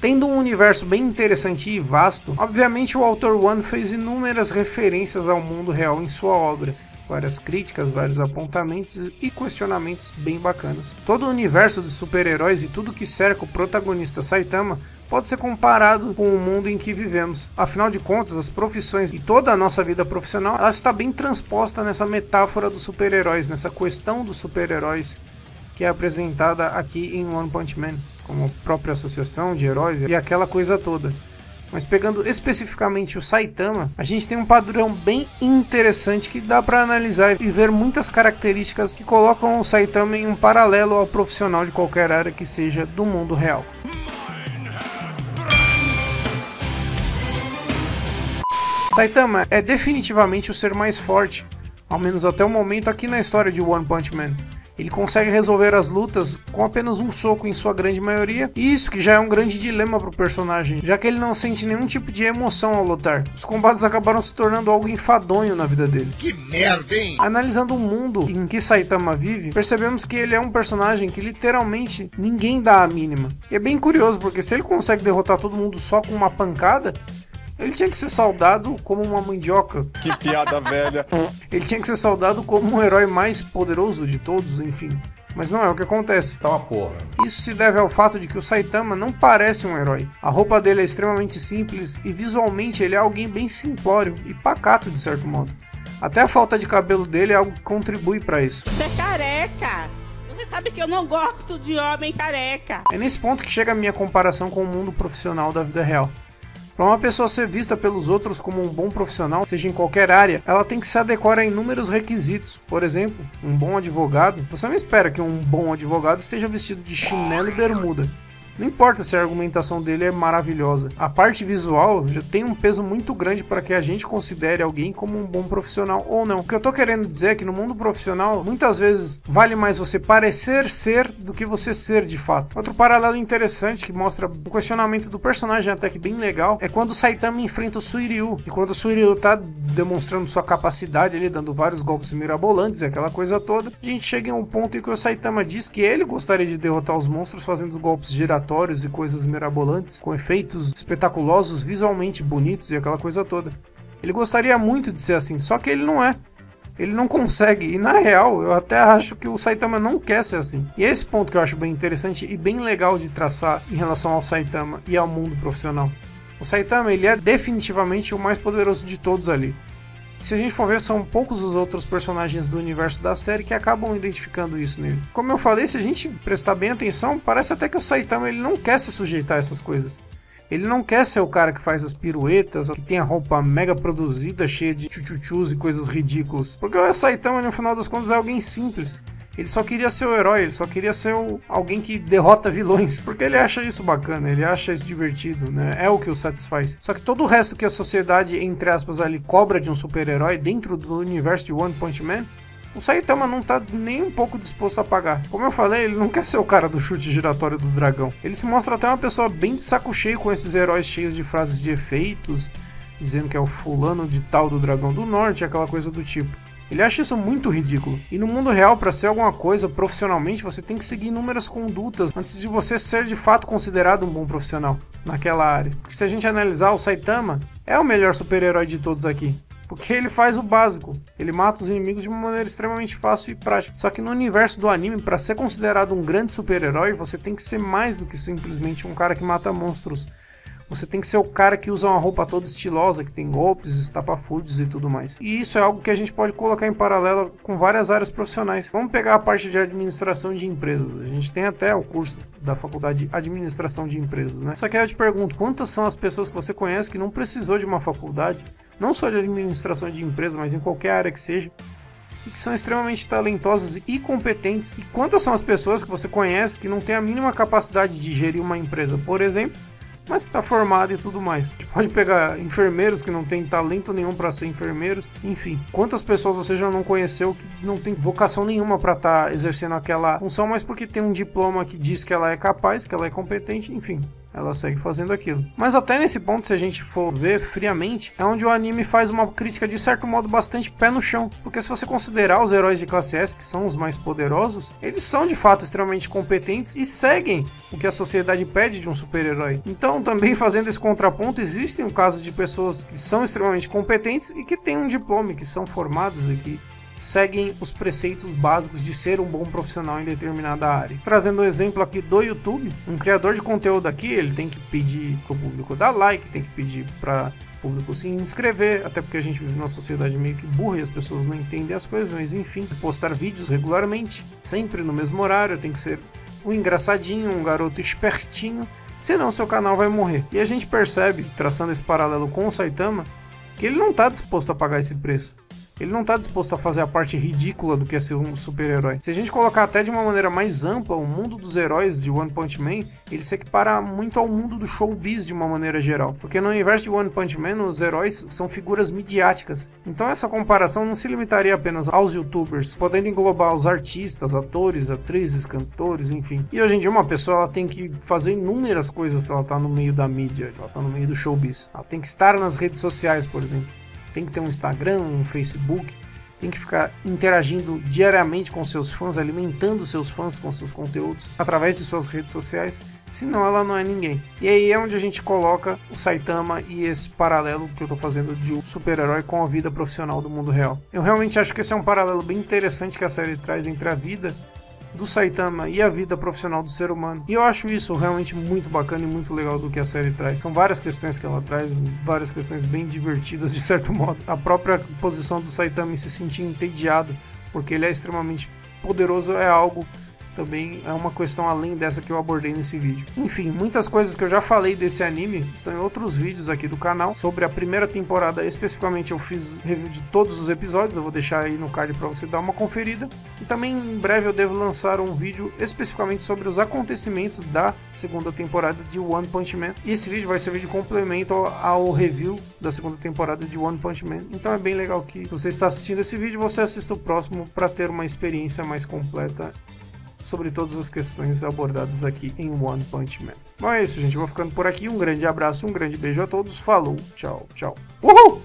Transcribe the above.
Tendo um universo bem interessante e vasto, obviamente o autor One fez inúmeras referências ao mundo real em sua obra, várias críticas, vários apontamentos e questionamentos bem bacanas. Todo o universo dos super-heróis e tudo que cerca o protagonista Saitama pode ser comparado com o mundo em que vivemos. Afinal de contas, as profissões e toda a nossa vida profissional ela está bem transposta nessa metáfora dos super-heróis, nessa questão dos super-heróis que é apresentada aqui em One Punch Man, como própria associação de heróis e aquela coisa toda. Mas pegando especificamente o Saitama, a gente tem um padrão bem interessante que dá para analisar e ver muitas características que colocam o Saitama em um paralelo ao profissional de qualquer área que seja do mundo real. Saitama é definitivamente o ser mais forte, ao menos até o momento aqui na história de One Punch Man. Ele consegue resolver as lutas com apenas um soco em sua grande maioria, e isso que já é um grande dilema para o personagem, já que ele não sente nenhum tipo de emoção ao lutar. Os combates acabaram se tornando algo enfadonho na vida dele. Que merda, hein? Analisando o mundo em que Saitama vive, percebemos que ele é um personagem que literalmente ninguém dá a mínima. E é bem curioso, porque se ele consegue derrotar todo mundo só com uma pancada, ele tinha que ser saudado como uma mandioca. Que piada velha. Ele tinha que ser saudado como o herói mais poderoso de todos, enfim. Mas não é o que acontece. Tá uma porra. Isso se deve ao fato de que o Saitama não parece um herói. A roupa dele é extremamente simples e visualmente ele é alguém bem simplório e pacato de certo modo. Até a falta de cabelo dele é algo que contribui para isso. Você é careca! Você sabe que eu não gosto de homem careca! É nesse ponto que chega a minha comparação com o mundo profissional da vida real. Para uma pessoa ser vista pelos outros como um bom profissional, seja em qualquer área, ela tem que se adequar a inúmeros requisitos. Por exemplo, um bom advogado. Você não espera que um bom advogado esteja vestido de chinelo e bermuda. Não importa se a argumentação dele é maravilhosa. A parte visual já tem um peso muito grande para que a gente considere alguém como um bom profissional ou não. O que eu tô querendo dizer é que no mundo profissional, muitas vezes vale mais você parecer ser do que você ser de fato. Outro paralelo interessante que mostra o questionamento do personagem até que bem legal é quando o Saitama enfrenta o Suiryu. E quando o Suiryu tá demonstrando sua capacidade ali, dando vários golpes mirabolantes aquela coisa toda, a gente chega em um ponto em que o Saitama diz que ele gostaria de derrotar os monstros fazendo os golpes giratórios e coisas mirabolantes, com efeitos espetaculosos, visualmente bonitos e aquela coisa toda. Ele gostaria muito de ser assim, só que ele não é. Ele não consegue, e na real, eu até acho que o Saitama não quer ser assim. E é esse ponto que eu acho bem interessante e bem legal de traçar em relação ao Saitama e ao mundo profissional. O Saitama, ele é definitivamente o mais poderoso de todos ali se a gente for ver, são poucos os outros personagens do universo da série que acabam identificando isso nele. Como eu falei, se a gente prestar bem atenção, parece até que o Saitama ele não quer se sujeitar a essas coisas. Ele não quer ser o cara que faz as piruetas, que tem a roupa mega produzida, cheia de tchutchus e coisas ridículas. Porque o Saitama, no final das contas, é alguém simples. Ele só queria ser o herói, ele só queria ser o, alguém que derrota vilões. Porque ele acha isso bacana, ele acha isso divertido, né? É o que o satisfaz. Só que todo o resto que a sociedade, entre aspas, ali cobra de um super-herói dentro do universo de One Punch Man, o Saitama não tá nem um pouco disposto a pagar. Como eu falei, ele não quer ser o cara do chute giratório do dragão. Ele se mostra até uma pessoa bem de saco cheio com esses heróis cheios de frases de efeitos, dizendo que é o fulano de tal do dragão do norte, aquela coisa do tipo. Ele acha isso muito ridículo. E no mundo real, para ser alguma coisa profissionalmente, você tem que seguir inúmeras condutas antes de você ser de fato considerado um bom profissional naquela área. Porque se a gente analisar, o Saitama é o melhor super-herói de todos aqui. Porque ele faz o básico. Ele mata os inimigos de uma maneira extremamente fácil e prática. Só que no universo do anime, para ser considerado um grande super-herói, você tem que ser mais do que simplesmente um cara que mata monstros. Você tem que ser o cara que usa uma roupa toda estilosa, que tem golpes, estapafúrdios e tudo mais. E isso é algo que a gente pode colocar em paralelo com várias áreas profissionais. Vamos pegar a parte de administração de empresas. A gente tem até o curso da faculdade de administração de empresas, né? Só que aí eu te pergunto, quantas são as pessoas que você conhece que não precisou de uma faculdade, não só de administração de empresas, mas em qualquer área que seja, e que são extremamente talentosas e competentes. E quantas são as pessoas que você conhece que não têm a mínima capacidade de gerir uma empresa, por exemplo, mas está formado e tudo mais. A gente pode pegar enfermeiros que não têm talento nenhum para ser enfermeiros, enfim. Quantas pessoas você já não conheceu que não tem vocação nenhuma para estar tá exercendo aquela função, mas porque tem um diploma que diz que ela é capaz, que ela é competente, enfim. Ela segue fazendo aquilo. Mas até nesse ponto, se a gente for ver friamente, é onde o anime faz uma crítica de certo modo bastante pé no chão. Porque se você considerar os heróis de classe S, que são os mais poderosos, eles são de fato extremamente competentes e seguem o que a sociedade pede de um super-herói. Então, também fazendo esse contraponto, existem um caso de pessoas que são extremamente competentes e que têm um diploma, que são formadas que seguem os preceitos básicos de ser um bom profissional em determinada área. Trazendo o um exemplo aqui do YouTube, um criador de conteúdo aqui, ele tem que pedir para o público dar like, tem que pedir para público se inscrever, até porque a gente vive numa sociedade meio que burra e as pessoas não entendem as coisas, mas enfim, postar vídeos regularmente, sempre no mesmo horário, tem que ser um engraçadinho, um garoto espertinho, senão seu canal vai morrer. E a gente percebe, traçando esse paralelo com o Saitama, que ele não está disposto a pagar esse preço. Ele não está disposto a fazer a parte ridícula do que é ser um super-herói. Se a gente colocar até de uma maneira mais ampla, o mundo dos heróis de One Punch Man, ele se equipara muito ao mundo do showbiz de uma maneira geral. Porque no universo de One Punch Man, os heróis são figuras midiáticas. Então essa comparação não se limitaria apenas aos youtubers, podendo englobar os artistas, atores, atrizes, cantores, enfim. E hoje em dia uma pessoa ela tem que fazer inúmeras coisas se ela está no meio da mídia, ela está no meio do showbiz. Ela tem que estar nas redes sociais, por exemplo tem que ter um Instagram, um Facebook, tem que ficar interagindo diariamente com seus fãs, alimentando seus fãs com seus conteúdos através de suas redes sociais, senão ela não é ninguém. E aí é onde a gente coloca o Saitama e esse paralelo que eu estou fazendo de um super-herói com a vida profissional do mundo real. Eu realmente acho que esse é um paralelo bem interessante que a série traz entre a vida do Saitama e a vida profissional do ser humano. E eu acho isso realmente muito bacana e muito legal do que a série traz. São várias questões que ela traz, várias questões bem divertidas de certo modo. A própria posição do Saitama em se sentir entediado, porque ele é extremamente poderoso, é algo também é uma questão além dessa que eu abordei nesse vídeo. Enfim, muitas coisas que eu já falei desse anime estão em outros vídeos aqui do canal. Sobre a primeira temporada, especificamente, eu fiz review de todos os episódios, eu vou deixar aí no card para você dar uma conferida. E também em breve eu devo lançar um vídeo especificamente sobre os acontecimentos da segunda temporada de One Punch Man. E esse vídeo vai servir de complemento ao review da segunda temporada de One Punch Man. Então é bem legal que você está assistindo esse vídeo, você assista o próximo para ter uma experiência mais completa sobre todas as questões abordadas aqui em One Punch Man. Bom, é isso, gente. Vou ficando por aqui. Um grande abraço, um grande beijo a todos. Falou, tchau, tchau. Uhul!